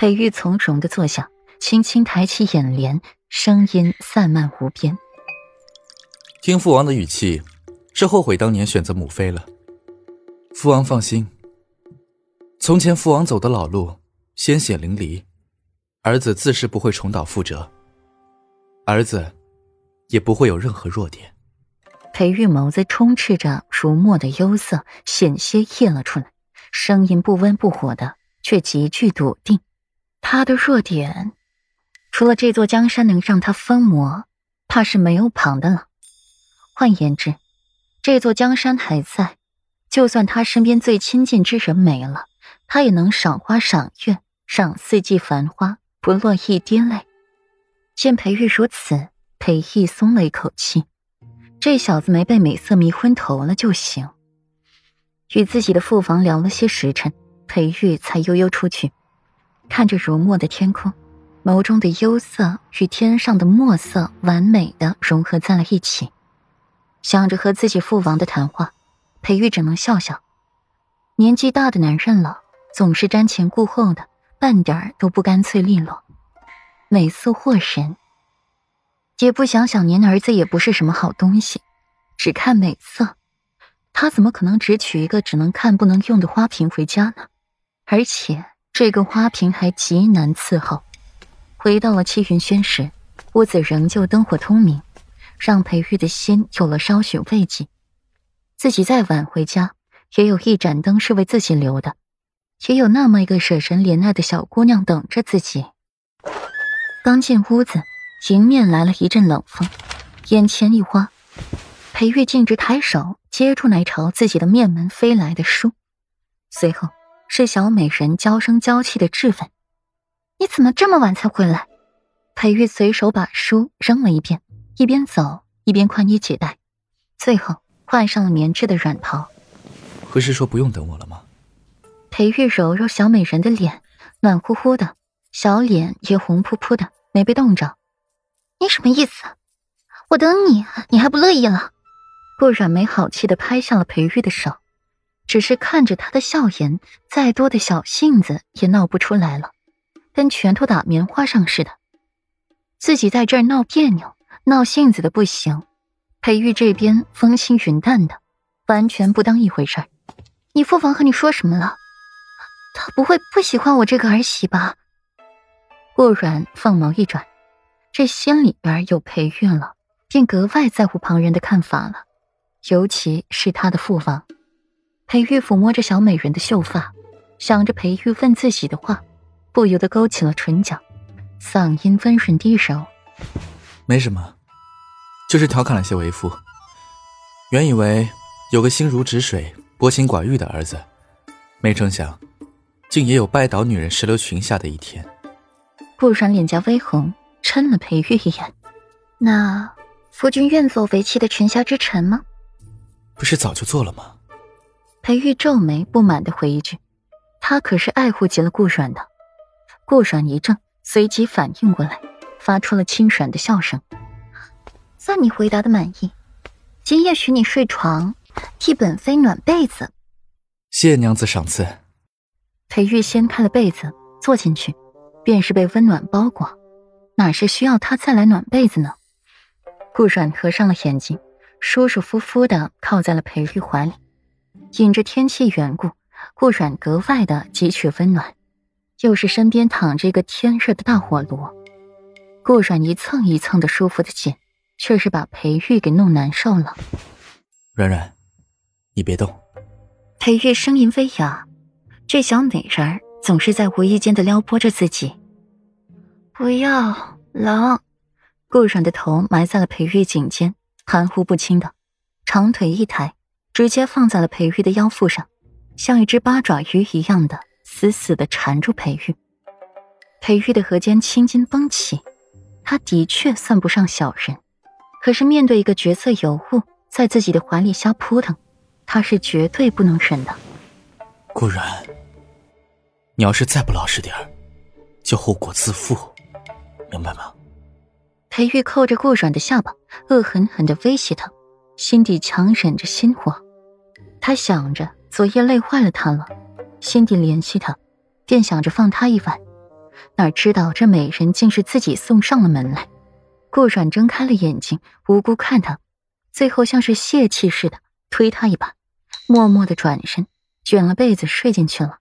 裴玉从容的坐下，轻轻抬起眼帘，声音散漫无边。听父王的语气，是后悔当年选择母妃了。父王放心，从前父王走的老路，鲜血淋漓，儿子自是不会重蹈覆辙。儿子，也不会有任何弱点。裴玉眸子充斥着如墨的幽色，险些溢了出来，声音不温不火的，却极具笃定。他的弱点，除了这座江山能让他疯魔，怕是没有旁的了。换言之，这座江山还在，就算他身边最亲近之人没了，他也能赏花赏月，赏四季繁花，不落一滴泪。见裴玉如此，裴毅松了一口气，这小子没被美色迷昏头了就行。与自己的父房聊了些时辰，裴玉才悠悠出去，看着如墨的天空，眸中的幽色与天上的墨色完美的融合在了一起。想着和自己父王的谈话，裴玉只能笑笑。年纪大的男人了，总是瞻前顾后的，半点儿都不干脆利落。美色惑人，也不想想您儿子也不是什么好东西，只看美色，他怎么可能只娶一个只能看不能用的花瓶回家呢？而且这个花瓶还极难伺候。回到了七云轩时，屋子仍旧灯火通明。让裴玉的心有了稍许慰藉，自己再晚回家，也有一盏灯是为自己留的，也有那么一个舍身怜爱的小姑娘等着自己。刚进屋子，迎面来了一阵冷风，眼前一花，裴玉径直抬手接住那朝自己的面门飞来的书，随后是小美人娇声娇气的质问：“你怎么这么晚才回来？”裴玉随手把书扔了一边。一边走一边宽衣解带，最后换上了棉质的软袍。不是说不用等我了吗？裴玉揉揉小美人的脸，暖乎乎的，小脸也红扑扑的，没被冻着。你什么意思？我等你，你还不乐意了？顾软没好气的拍下了裴玉的手，只是看着他的笑颜，再多的小性子也闹不出来了，跟拳头打棉花上似的。自己在这闹别扭。闹性子的不行，裴玉这边风轻云淡的，完全不当一回事儿。你父王和你说什么了？他不会不喜欢我这个儿媳吧？顾软凤眸一转，这心里边有裴玉了，便格外在乎旁人的看法了，尤其是他的父王。裴玉抚摸着小美人的秀发，想着裴玉问自己的话，不由得勾起了唇角，嗓音温润低柔。没什么，就是调侃了些为夫。原以为有个心如止水、薄情寡欲的儿子，没成想，竟也有拜倒女人石榴裙下的一天。顾然脸颊微红，嗔了裴玉一眼：“那夫君愿做为妻的裙下之臣吗？”“不是早就做了吗？”裴玉皱眉不满的回一句：“他可是爱护极了顾软的。”顾软一怔，随即反应过来。发出了轻爽的笑声，算你回答的满意。今夜许你睡床，替本妃暖被子。谢娘子赏赐。裴玉掀开了被子，坐进去，便是被温暖包裹，哪是需要他再来暖被子呢？顾软合上了眼睛，舒舒服服的靠在了裴玉怀里。因着天气缘故，顾软格外的汲取温暖，又是身边躺着一个天热的大火炉。顾软一蹭一蹭的舒服的紧，却是把裴玉给弄难受了。软软，你别动。裴玉声音微哑，这小美人儿总是在无意间的撩拨着自己。不要，冷。顾软的头埋在了裴玉颈间，含糊不清的，长腿一抬，直接放在了裴玉的腰腹上，像一只八爪鱼一样的死死的缠住裴玉。裴玉的额间青筋绷起。他的确算不上小人，可是面对一个绝色尤物在自己的怀里瞎扑腾，他是绝对不能忍的。顾然，你要是再不老实点儿，就后果自负，明白吗？裴玉扣着顾软的下巴，恶狠狠的威胁他，心底强忍着心火。他想着昨夜累坏了他了，心底怜惜他，便想着放他一晚。哪知道这美人竟是自己送上了门来。顾阮睁开了眼睛，无辜看他，最后像是泄气似的推他一把，默默的转身，卷了被子睡进去了。